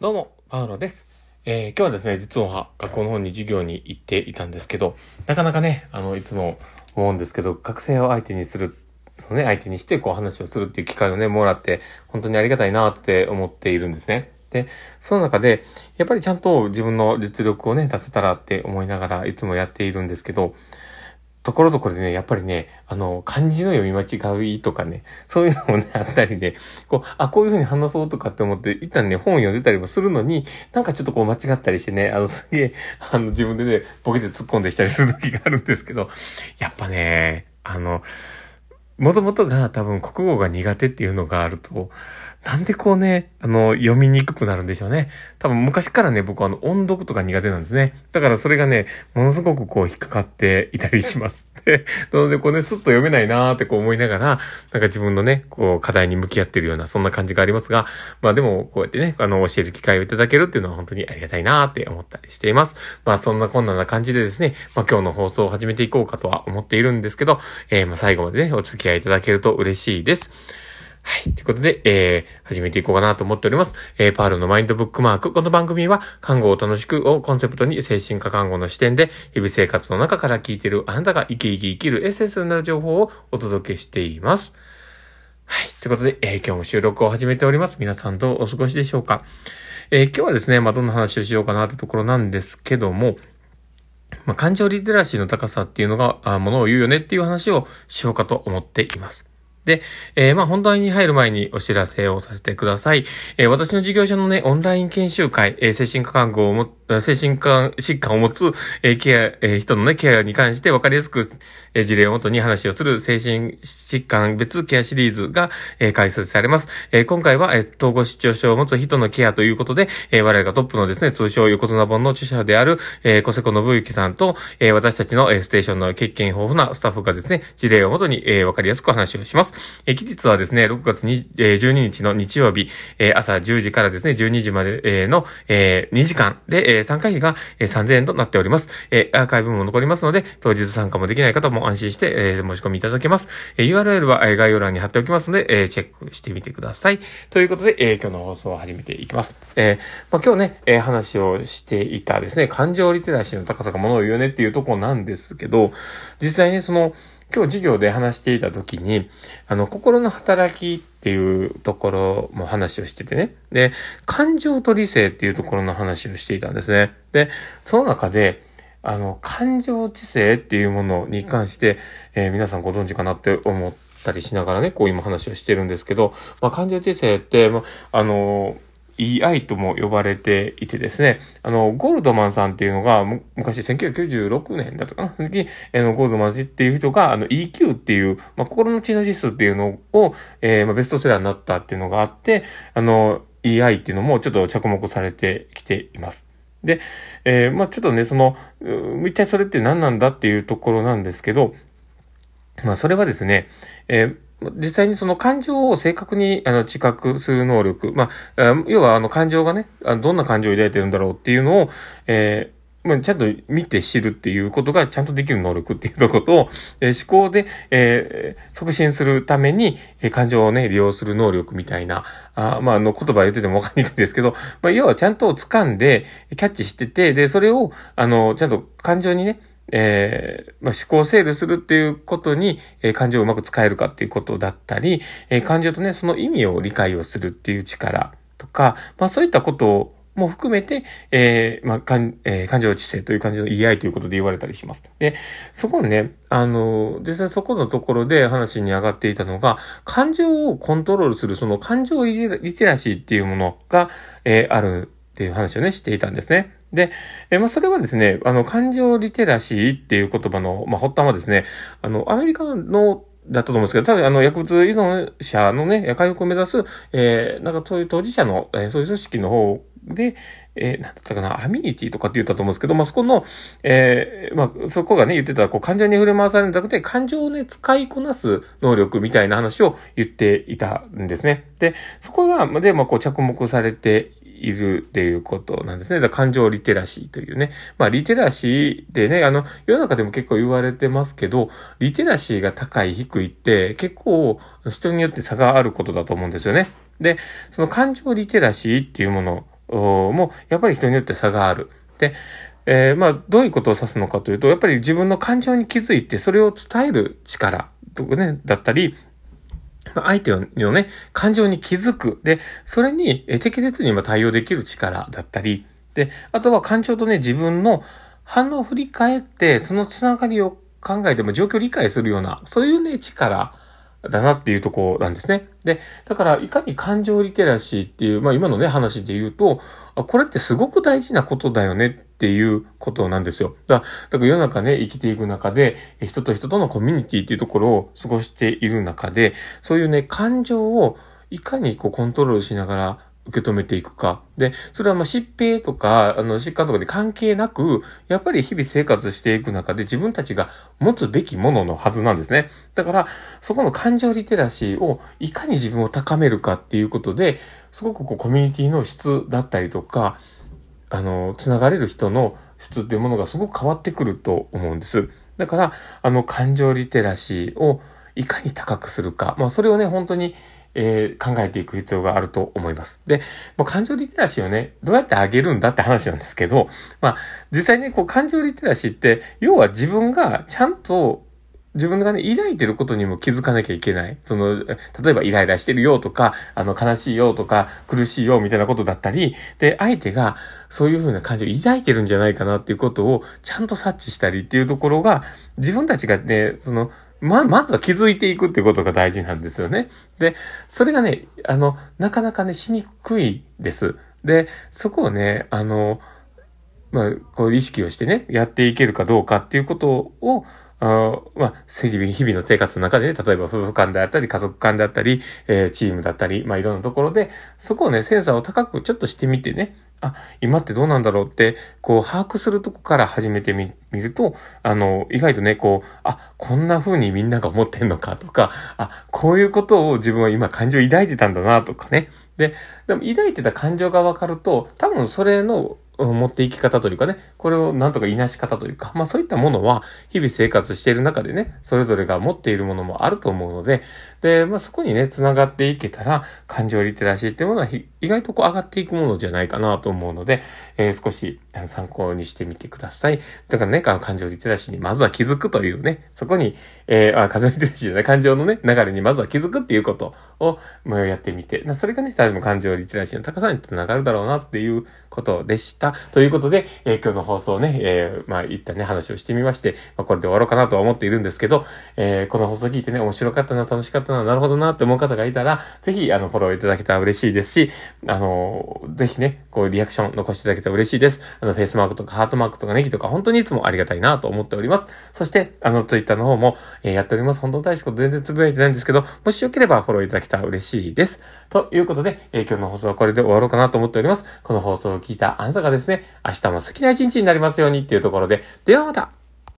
どうも、パウロです。えー今日はですね、実は学校の方に授業に行っていたんですけど、なかなかね、あの、いつも思うんですけど、学生を相手にする、そのね、相手にしてこう話をするっていう機会をね、もらって、本当にありがたいなって思っているんですね。で、その中で、やっぱりちゃんと自分の実力をね、出せたらって思いながらいつもやっているんですけど、ところどころでね、やっぱりね、あの、漢字の読み間違いとかね、そういうのもね、あったりね、こう、あ、こういう風に話そうとかって思って、一旦ね、本読んでたりもするのに、なんかちょっとこう間違ったりしてね、あの、すげえ、あの、自分でね、ボケて突っ込んでしたりする時があるんですけど、やっぱね、あの、もともとが多分国語が苦手っていうのがあると、なんでこうね、あの、読みにくくなるんでしょうね。多分昔からね、僕はあの、音読とか苦手なんですね。だからそれがね、ものすごくこう引っかかっていたりします。で、なのでこうね、スッと読めないなーってこう思いながら、なんか自分のね、こう課題に向き合ってるような、そんな感じがありますが、まあでも、こうやってね、あの、教える機会をいただけるっていうのは本当にありがたいなーって思ったりしています。まあそんなこんなな感じでですね、まあ今日の放送を始めていこうかとは思っているんですけど、えー、まあ最後までね、お付き合いいただけると嬉しいです。はい。ということで、えー、始めていこうかなと思っております。えー、パールのマインドブックマーク。この番組は、看護を楽しくをコンセプトに精神科看護の視点で、日々生活の中から聞いているあなたが生き生き生きるエッセンスになる情報をお届けしています。はい。ということで、えー、今日も収録を始めております。皆さんどうお過ごしでしょうか？えー、今日はですね、まあ、どんな話をしようかなってところなんですけども、まあ、感情リテラシーの高さっていうのが、あものを言うよねっていう話をしようかと思っています。で、えーまあ、本題に入る前にお知らせをさせてください。えー私の事業所のね、オンライン研修会、えー精神科看護をも、精神科疾患を持つ、えーケア、えー人のね、ケアに関して分かりやすく、えー事例をもとに話をする精神疾患別ケアシリーズが、えー開催されます。えー今回は、えー統合失調症を持つ人のケアということで、えー我々がトップのですね、通称横綱本の著者である、えー小瀬子信之さんと、えー私たちの、えーステーションの経験豊富なスタッフがですね、事例をもとに、えー分かりやすくお話をします。え期日はですね、6月に、えー12日の日曜日、えー朝10時からですね、12時まで、えの、えー2時間で、えー参加費が、えー3000円となっております。えーアーカイブも残りますので、当日参加もできない方も安心して、えー申し込みいただけます。えー URL は、えー概要欄に貼っておきますので、えーチェックしてみてください。ということで、えー今日の放送を始めていきます。えーまあ、今日ね、えー話をしていたですね、感情リテラシーの高さがものを言うねっていうとこなんですけど、実際にその、今日授業で話していた時に、あの、心の働きっていうところも話をしててね。で、感情と理性っていうところの話をしていたんですね。で、その中で、あの、感情知性っていうものに関して、えー皆さんご存知かなって思ったりしながらね、こう今話をしてるんですけど、まあ、感情知性って、まあ、あの EI とも呼ばれていてですね、あの、ゴールドマンさんっていうのが、昔1996年だったかな、時、あの、ゴールドマンっていう人が、あの、EQ っていう、まあ、心の知能指数っていうのを、えーまあ、ベストセラーになったっていうのがあって、あの、EI っていうのもちょっと着目されてきています。で、えーまあ、ちょっとね、その、一体それって何なんだっていうところなんですけど、まあ、それはですね、えー実際にその感情を正確にあの知覚する能力、まあ、要はあの感情がね、どんな感情を抱いてるんだろうっていうのを、えーま、ちゃんと見て知るっていうことがちゃんとできる能力っていうところと、えー思考で、えー促進するために、えー感情をね、利用する能力みたいな、あまあ、あの、言葉言っててもわかりにくいんですけど、まあ、要はちゃんと掴んで、キャッチしてて、で、それを、あの、ちゃんと感情にね、えーまあ、思考整理するっていうことに、えー感情をうまく使えるかっていうことだったり、えー感情とね、その意味を理解をするっていう力とか、まあそういったことも含めて、えーまあ、感、えー感情知性という感じの言い合いということで言われたりします。で、そこにね、あの、実際そこのところで話に上がっていたのが、感情をコントロールするその感情リテラリテラシーっていうものが、えーあるっていう話をね、していたんですね。で、えまあ、それはですね、あの、感情リテラシーっていう言葉の、まあ、発端はですね、あの、アメリカの、だったと思うんですけど、ただ、あの、薬物依存者のね、夜回復を目指す、えー、なんかそういう当事者の、えーそういう組織の方で、えー、なんだったかな、アミニティとかって言ったと思うんですけど、まあ、そこの、えー、まあ、そこがね、言ってた、こう、感情に触れ回されるんじゃなくて、感情をね、使いこなす能力みたいな話を言っていたんですね。で、そこが、で、まあ、こう、着目されているっていうことなんですね。だから感情リテラシーというね。まあ、リテラシーでね、あの、世の中でも結構言われてますけど、リテラシーが高い、低いって結構人によって差があることだと思うんですよね。で、その感情リテラシーっていうものも、やっぱり人によって差がある。で、えー、まあ、どういうことを指すのかというと、やっぱり自分の感情に気づいて、それを伝える力とかね、だったり、相手のね、感情に気づく。で、それに適切に対応できる力だったり、で、あとは感情とね、自分の反応を振り返って、そのつながりを考えても状況を理解するような、そういうね、力だなっていうとこなんですね。で、だから、いかに感情リテラシーっていう、まあ今のね、話で言うと、これってすごく大事なことだよねっていうことなんですよ。だだから世の中ね、生きていく中で、人と人とのコミュニティっていうところを過ごしている中で、そういうね、感情をいかにこうコントロールしながら受け止めていくか。で、それはまあ疾病とか、あの、疾患とかで関係なく、やっぱり日々生活していく中で自分たちが持つべきもののはずなんですね。だから、そこの感情リテラシーをいかに自分を高めるかっていうことで、すごくこうコミュニティの質だったりとか、あの、つながれる人の質っていうものがすごく変わってくると思うんです。だから、あの、感情リテラシーをいかに高くするか。まあ、それをね、本当に、えー、考えていく必要があると思います。で、まあ、感情リテラシーをね、どうやって上げるんだって話なんですけど、まあ、実際ね、こう、感情リテラシーって、要は自分がちゃんと自分がね、抱いてることにも気づかなきゃいけない。その、例えばイライラしてるよとか、あの、悲しいよとか、苦しいよみたいなことだったり、で、相手がそういう風な感情を抱いてるんじゃないかなっていうことをちゃんと察知したりっていうところが、自分たちがね、その、ま、まずは気づいていくっていうことが大事なんですよね。で、それがね、あの、なかなかね、しにくいです。で、そこをね、あの、まあ、こう意識をしてね、やっていけるかどうかっていうことを、あまあ、日々の生活の中でね、例えば夫婦間であったり、家族間であったり、えー、チームだったり、まあいろんなところで、そこをね、センサーを高くちょっとしてみてね、あ、今ってどうなんだろうって、こう、把握するとこから始めてみ、みると、あの、意外とね、こう、あ、こんな風にみんなが思ってんのかとか、あ、こういうことを自分は今感情を抱いてたんだなとかね。で、でも抱いてた感情がわかると、多分それの持っていき方というかね、これをなんとかいなし方というか、まあそういったものは日々生活している中でね、それぞれが持っているものもあると思うので、で、まあそこにね、繋がっていけたら、感情リテラシーっていうものは意外とこう上がっていくものじゃないかなと思うので、えー、少し参考にしてみてください。だからね、感情リテラシーにまずは気づくというね、そこに、えー、あ、感情リテラシーじゃない、感情のね、流れにまずは気づくっていうことを、まあ、やってみて、それがね、多分感情リテラシーの高さにつながるだろうなっていうことでした。。ということで、えー、今日の放送ね、えー、まあ、いったね、話をしてみまして、まあ、これで終わろうかなとは思っているんですけど、えー、この放送聞いてね、面白かったな、楽しかったな、なるほどなって思う方がいたら、ぜひ、あの、フォローいただけたら嬉しいですし、あの、ぜひね、こう、リアクション残していただけたら嬉しいです。あの、フェイスマークとかハートマークとかネギとか、本当にいつもありがたいなと思っております。そして、あの、ツイッターの方も、えー、やっております。本当に大したこと全然つぶやいてないんですけど、もしよければフォローいただけたら嬉しいです。ということで、えー、今日の放送はこれで終わろうかなと思っております。この放送を聞いたあなたがですね、明日も好きな一日になりますようにっていうところで、ではまた